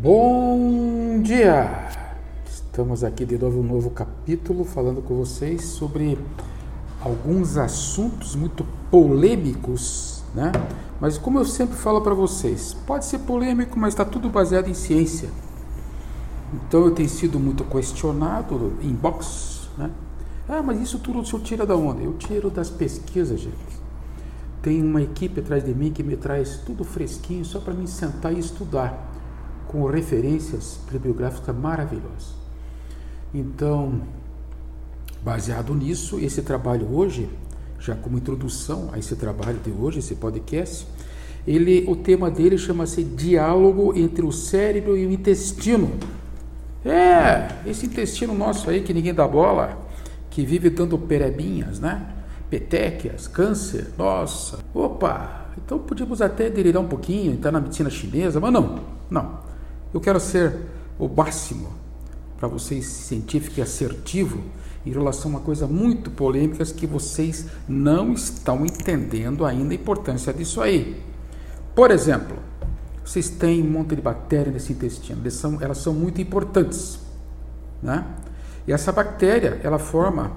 Bom dia! Estamos aqui de novo um novo capítulo falando com vocês sobre alguns assuntos muito polêmicos, né? Mas como eu sempre falo para vocês, pode ser polêmico, mas está tudo baseado em ciência. Então eu tenho sido muito questionado em box, né? Ah, mas isso tudo o senhor tira da onde? Eu tiro das pesquisas, gente. Tem uma equipe atrás de mim que me traz tudo fresquinho só para mim sentar e estudar com referências bibliográficas maravilhosas. Então, baseado nisso, esse trabalho hoje, já como introdução a esse trabalho de hoje, esse podcast, ele, o tema dele chama-se Diálogo entre o cérebro e o intestino. É, esse intestino nosso aí que ninguém dá bola, que vive dando perebinhas, né? Petequias, câncer, nossa. Opa, então podíamos até delirar um pouquinho, entrar na medicina chinesa, mas não, não. Eu quero ser o máximo para vocês científico e assertivo em relação a uma coisa muito polêmica que vocês não estão entendendo ainda a importância disso aí. Por exemplo, vocês têm um monte de bactérias nesse intestino, elas são, elas são muito importantes, né? E essa bactéria, ela forma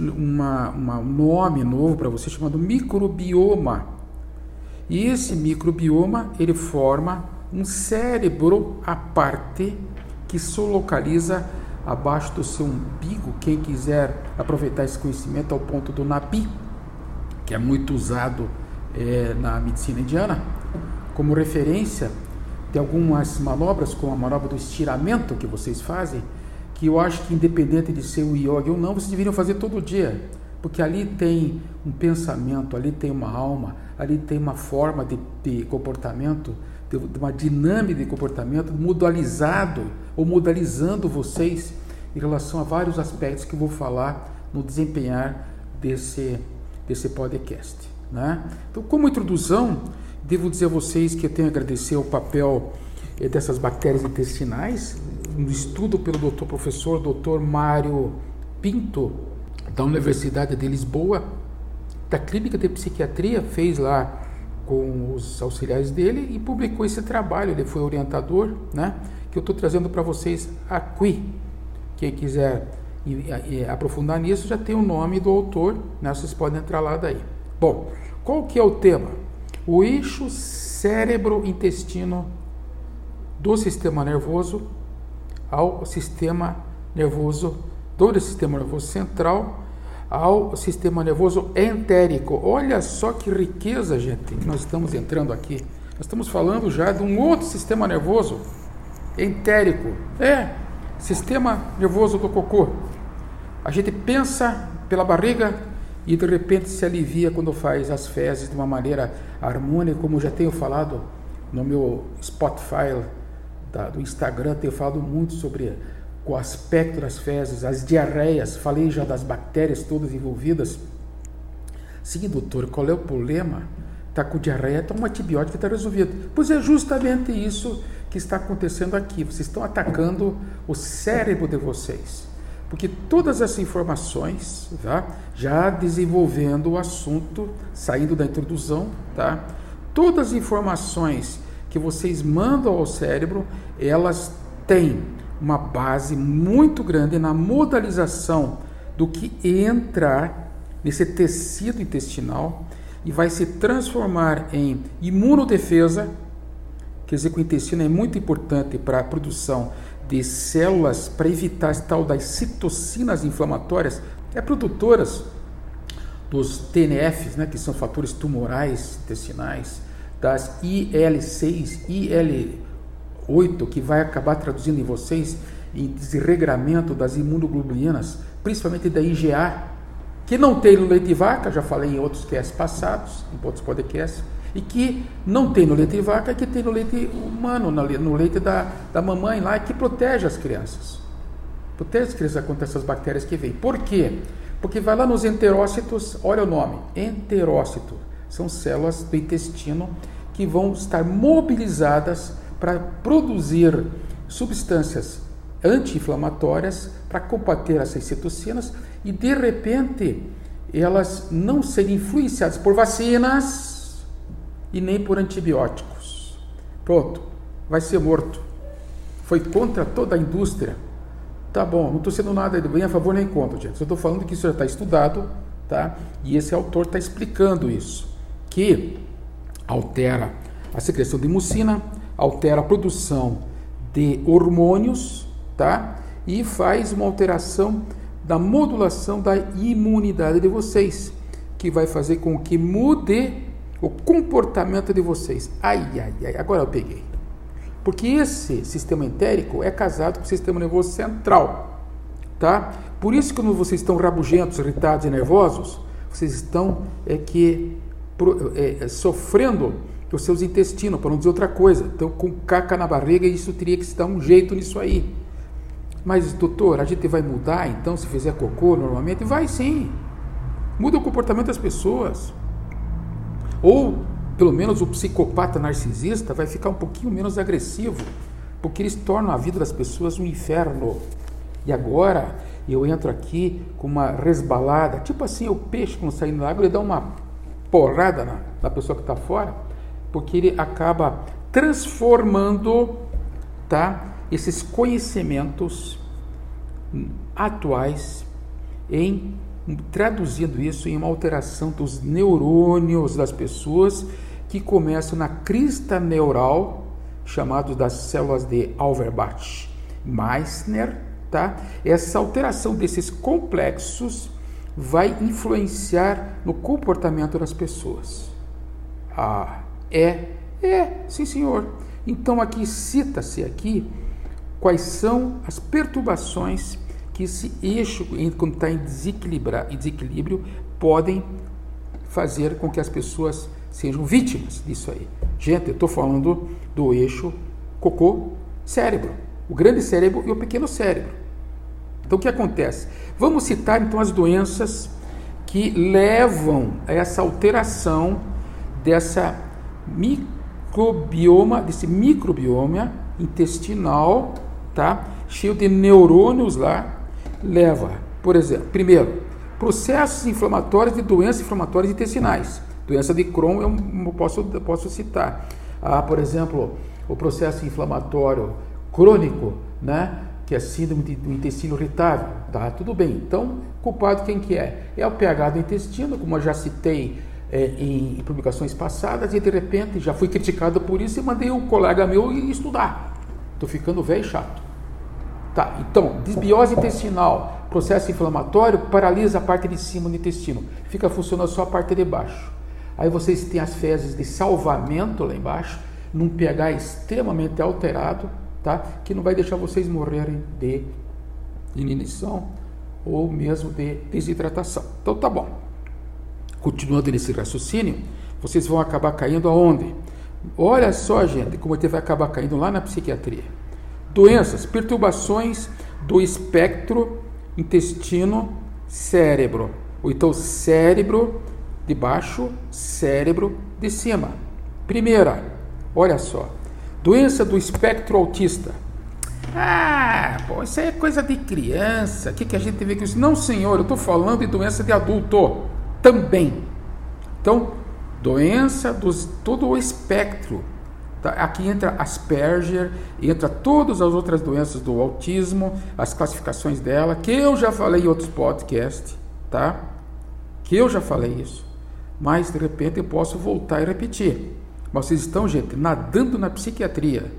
uma, uma, um nome novo para você chamado microbioma. E esse microbioma, ele forma um cérebro à parte que se localiza abaixo do seu umbigo. Quem quiser aproveitar esse conhecimento ao ponto do NAPI, que é muito usado é, na medicina indiana, como referência de algumas manobras, como a manobra do estiramento que vocês fazem, que eu acho que independente de ser o yoga ou não, vocês deveriam fazer todo dia, porque ali tem um pensamento, ali tem uma alma, ali tem uma forma de, de comportamento de uma dinâmica de comportamento modalizado ou modalizando vocês em relação a vários aspectos que eu vou falar no desempenhar desse, desse podcast. Né? Então, como introdução, devo dizer a vocês que eu tenho a agradecer o papel eh, dessas bactérias intestinais no estudo pelo doutor professor doutor Mário Pinto da Universidade de Lisboa da clínica de psiquiatria fez lá com os auxiliares dele e publicou esse trabalho. Ele foi orientador, né? Que eu estou trazendo para vocês aqui. Quem quiser aprofundar nisso já tem o nome do autor, né? Vocês podem entrar lá daí. Bom, qual que é o tema? O eixo cérebro-intestino do sistema nervoso ao sistema nervoso do sistema nervoso central ao sistema nervoso entérico. Olha só que riqueza, gente, que nós estamos entrando aqui. Nós estamos falando já de um outro sistema nervoso entérico. É, sistema nervoso do cocô. A gente pensa pela barriga e de repente se alivia quando faz as fezes de uma maneira harmônica, como já tenho falado no meu Spotify da, do Instagram, tenho falado muito sobre o aspecto das fezes, as diarreias, falei já das bactérias todas envolvidas. Sim, doutor, qual é o problema? Está com diarreia, toma um antibiótico e está resolvido. Pois é justamente isso que está acontecendo aqui. Vocês estão atacando o cérebro de vocês. Porque todas essas informações, tá? já desenvolvendo o assunto, saindo da introdução, tá? todas as informações que vocês mandam ao cérebro, elas têm uma base muito grande na modalização do que entra nesse tecido intestinal e vai se transformar em imunodefesa, quer dizer que o intestino é muito importante para a produção de células para evitar tal das citocinas inflamatórias, é produtoras dos TNFs, né, que são fatores tumorais intestinais, das IL6, IL 8, que vai acabar traduzindo em vocês em desregramento das imunoglobulinas, principalmente da IgA, que não tem no leite de vaca, já falei em outros casts passados, em outros podcasts, e que não tem no leite de vaca, que tem no leite humano, no leite da, da mamãe lá, que protege as crianças. Protege as crianças contra essas bactérias que vêm. Por quê? Porque vai lá nos enterócitos, olha o nome, enterócito, são células do intestino que vão estar mobilizadas para produzir substâncias anti-inflamatórias para combater essas citocinas e de repente elas não serem influenciadas por vacinas e nem por antibióticos. Pronto, vai ser morto. foi contra toda a indústria. Tá bom, não estou sendo nada nem a favor nem contra, gente. Só estou falando que isso já está estudado, tá? E esse autor está explicando isso, que altera a secreção de mucina, altera a produção de hormônios, tá? E faz uma alteração da modulação da imunidade de vocês, que vai fazer com que mude o comportamento de vocês. Ai, ai, ai, agora eu peguei. Porque esse sistema entérico é casado com o sistema nervoso central, tá? Por isso, quando vocês estão rabugentos, irritados e nervosos, vocês estão é que é, sofrendo os seus intestinos, para não dizer outra coisa. Então, com caca na barriga, isso teria que se dar um jeito nisso aí. Mas, doutor, a gente vai mudar então se fizer cocô normalmente? Vai sim. Muda o comportamento das pessoas. Ou pelo menos o psicopata narcisista vai ficar um pouquinho menos agressivo, porque eles tornam a vida das pessoas um inferno. E agora eu entro aqui com uma resbalada, tipo assim, o peixe quando saindo da água, ele dá uma porrada na, na pessoa que está fora, porque ele acaba transformando tá, esses conhecimentos atuais em traduzindo isso em uma alteração dos neurônios das pessoas que começam na crista neural, chamados das células de Auerbach Meissner, tá? Essa alteração desses complexos vai influenciar no comportamento das pessoas. Ah, é, é, sim senhor. Então aqui cita-se aqui quais são as perturbações que esse eixo, quando está em desequilíbrio, podem fazer com que as pessoas sejam vítimas disso aí. Gente, eu estou falando do eixo cocô-cérebro, o grande cérebro e o pequeno cérebro. Então, o que acontece? Vamos citar então as doenças que levam a essa alteração dessa microbioma, desse microbioma intestinal, tá? Cheio de neurônios lá, leva, por exemplo, primeiro, processos inflamatórios de doenças inflamatórias intestinais. Doença de Crohn eu posso, eu posso citar. Ah, por exemplo, o processo inflamatório crônico, né? que é síndrome do intestino irritável. Tá, tudo bem. Então, culpado quem que é? É o pH do intestino, como eu já citei é, em, em, publicações passadas, e de repente já fui criticado por isso e mandei um colega meu estudar. Estou ficando velho e chato. Tá, então, desbiose intestinal, processo inflamatório, paralisa a parte de cima do intestino. Fica funcionando só a parte de baixo. Aí vocês têm as fezes de salvamento lá embaixo, num pH extremamente alterado, tá? que não vai deixar vocês morrerem de inanição ou mesmo de desidratação. Então tá bom. Continuando nesse raciocínio, vocês vão acabar caindo aonde? Olha só, gente, como ele vai acabar caindo lá na psiquiatria. Doenças, perturbações do espectro intestino-cérebro. Ou então cérebro de baixo, cérebro de cima. Primeira, olha só, doença do espectro autista. Ah, pô, isso aí é coisa de criança. O que, que a gente vê com isso? Não, senhor, eu estou falando de doença de adulto também. Então, doença dos todo o espectro. Tá? Aqui entra Asperger, entra todas as outras doenças do autismo, as classificações dela, que eu já falei em outros podcasts, tá? Que eu já falei isso mas de repente eu posso voltar e repetir. Vocês estão, gente, nadando na psiquiatria.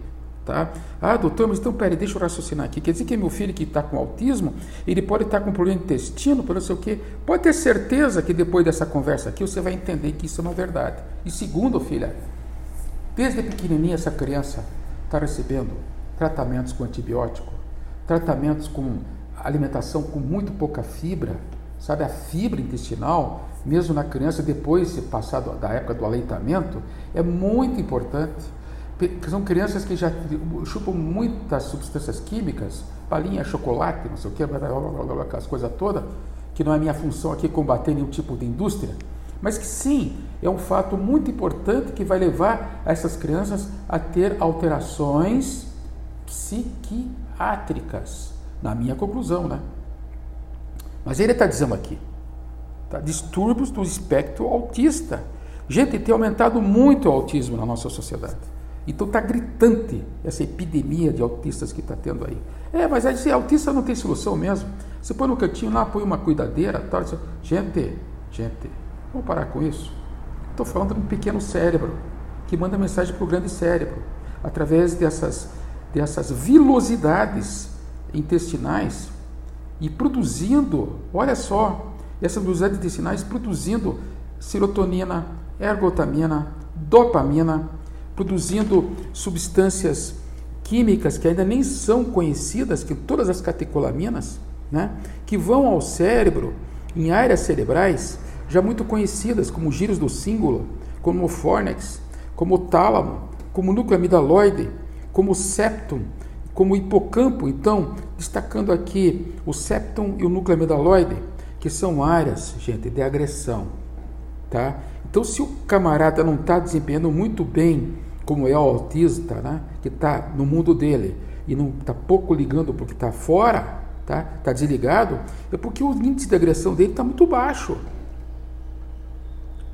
Tá? Ah, doutor, mas então peraí, deixa eu raciocinar aqui. Quer dizer que meu filho que está com autismo, ele pode estar tá com problema de intestino, por não sei o quê. Pode ter certeza que depois dessa conversa aqui você vai entender que isso é uma verdade. E segundo, filha, desde pequenininha essa criança está recebendo tratamentos com antibiótico, tratamentos com alimentação com muito pouca fibra, sabe? A fibra intestinal mesmo na criança, depois de passar da época do aleitamento, é muito importante. Porque são crianças que já chupam muitas substâncias químicas, balinha, chocolate, não sei o que, aquelas coisas todas, que não é minha função aqui combater nenhum tipo de indústria, mas que sim, é um fato muito importante que vai levar essas crianças a ter alterações psiquiátricas, na minha conclusão, né? Mas ele está dizendo aqui, Tá? Distúrbios do espectro autista. Gente, tem aumentado muito o autismo na nossa sociedade. Então está gritante essa epidemia de autistas que está tendo aí. É, mas aí, autista não tem solução mesmo. Você põe no cantinho lá, põe uma cuidadeira, tal. Gente, gente, vamos parar com isso. Estou falando de um pequeno cérebro que manda mensagem para o grande cérebro através dessas, dessas vilosidades intestinais e produzindo, olha só, essas velocidades intestinais produzindo serotonina, ergotamina, dopamina, produzindo substâncias químicas que ainda nem são conhecidas, que todas as catecolaminas, né, que vão ao cérebro em áreas cerebrais já muito conhecidas, como giros do símbolo, como o fórnex, como o tálamo, como o núcleo amidaloide, como o septum, como o hipocampo. Então, destacando aqui o septum e o núcleo amidaloide, que são áreas, gente, de agressão, tá? Então, se o camarada não está desempenhando muito bem, como é o autista, né, que está no mundo dele e não está pouco ligando porque está fora, tá, está desligado, é porque o índice de agressão dele está muito baixo.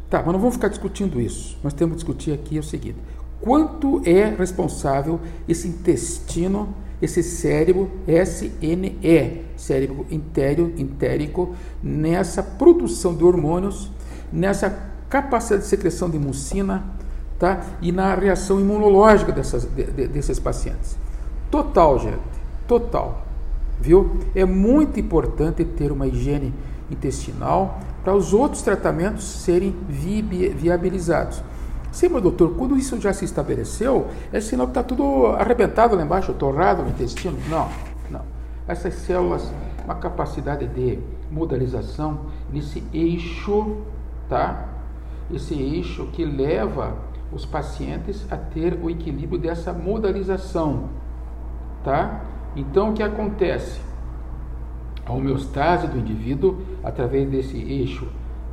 Tá, mas não vamos ficar discutindo isso. Nós temos que discutir aqui o seguinte: quanto é responsável esse intestino, esse cérebro SNE, cérebro entéreo, entérico, nessa produção de hormônios, nessa capacidade de secreção de mucina, tá? E na reação imunológica dessas, de, de, desses pacientes. Total, gente, total. Viu? É muito importante ter uma higiene intestinal para os outros tratamentos serem viabilizados. Sim, meu doutor, quando isso já se estabeleceu, é sinal que está tudo arrebentado lá embaixo, torrado no intestino? Não, não. Essas células, uma capacidade de modalização nesse eixo, tá? Esse eixo que leva os pacientes a ter o equilíbrio dessa modalização, tá? Então, o que acontece? a homeostase do indivíduo através desse eixo.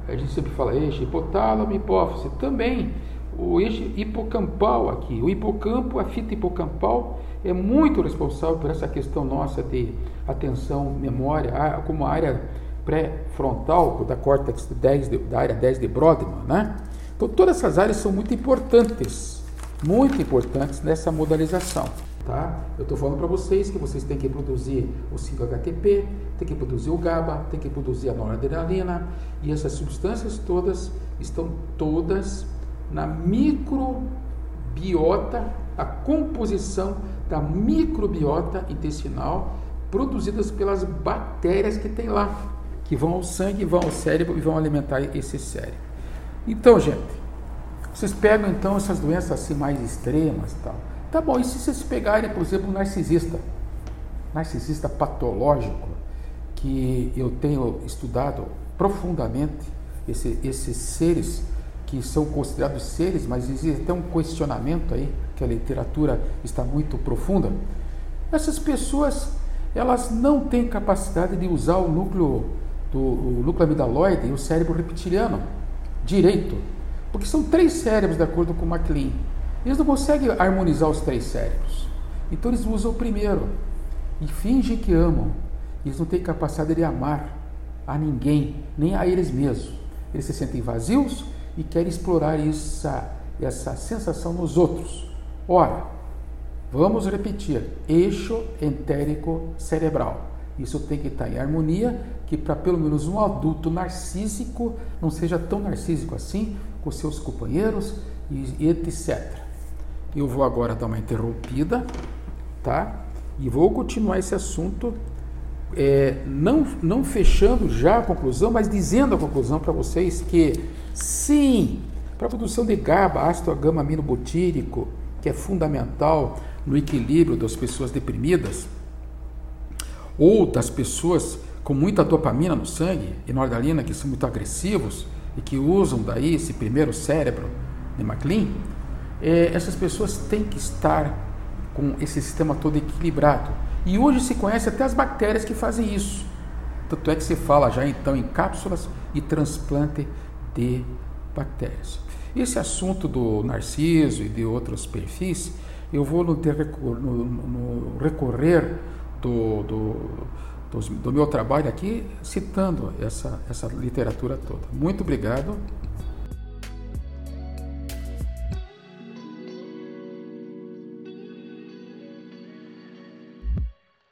A gente sempre fala eixo hipotálamo, hipófise. Também o eixo hipocampal aqui. O hipocampo, a fita hipocampal, é muito responsável por essa questão nossa de atenção, memória, como a área pré-frontal da córtex 10, da área 10 de Brodmann, né? Então todas essas áreas são muito importantes, muito importantes nessa modalização. Tá? Eu estou falando para vocês que vocês têm que produzir o 5-HTP, tem que produzir o GABA, tem que produzir a noradrenalina e essas substâncias todas estão todas na microbiota, a composição da microbiota intestinal produzidas pelas bactérias que tem lá, que vão ao sangue, vão ao cérebro e vão alimentar esse cérebro. Então, gente, vocês pegam então essas doenças assim mais extremas, tal. Tá bom, e se vocês pegarem, por exemplo, um narcisista, narcisista patológico, que eu tenho estudado profundamente, esse, esses seres que são considerados seres, mas existe até um questionamento aí, que a literatura está muito profunda. Essas pessoas, elas não têm capacidade de usar o núcleo do o núcleo amidaloide e o cérebro reptiliano direito, porque são três cérebros, de acordo com MacLean. Eles não conseguem harmonizar os três cérebros. Então eles usam o primeiro e fingem que amam. Eles não têm capacidade de amar a ninguém, nem a eles mesmos. Eles se sentem vazios e querem explorar essa, essa sensação nos outros. Ora, vamos repetir: eixo entérico cerebral. Isso tem que estar em harmonia, que para pelo menos um adulto narcísico não seja tão narcísico assim com seus companheiros e etc. Eu vou agora dar uma interrompida, tá? E vou continuar esse assunto, é, não, não fechando já a conclusão, mas dizendo a conclusão para vocês que sim, para a produção de GABA, ácido gama-aminobutírico, que é fundamental no equilíbrio das pessoas deprimidas, ou das pessoas com muita dopamina no sangue e noradrenalina, que são muito agressivos e que usam daí esse primeiro cérebro de MacLean, é, essas pessoas têm que estar com esse sistema todo equilibrado. E hoje se conhece até as bactérias que fazem isso. Tanto é que se fala já então em cápsulas e transplante de bactérias. Esse assunto do narciso e de outros perfis, eu vou no, no, no recorrer do, do, do, meu trabalho aqui citando essa, essa literatura toda. Muito obrigado.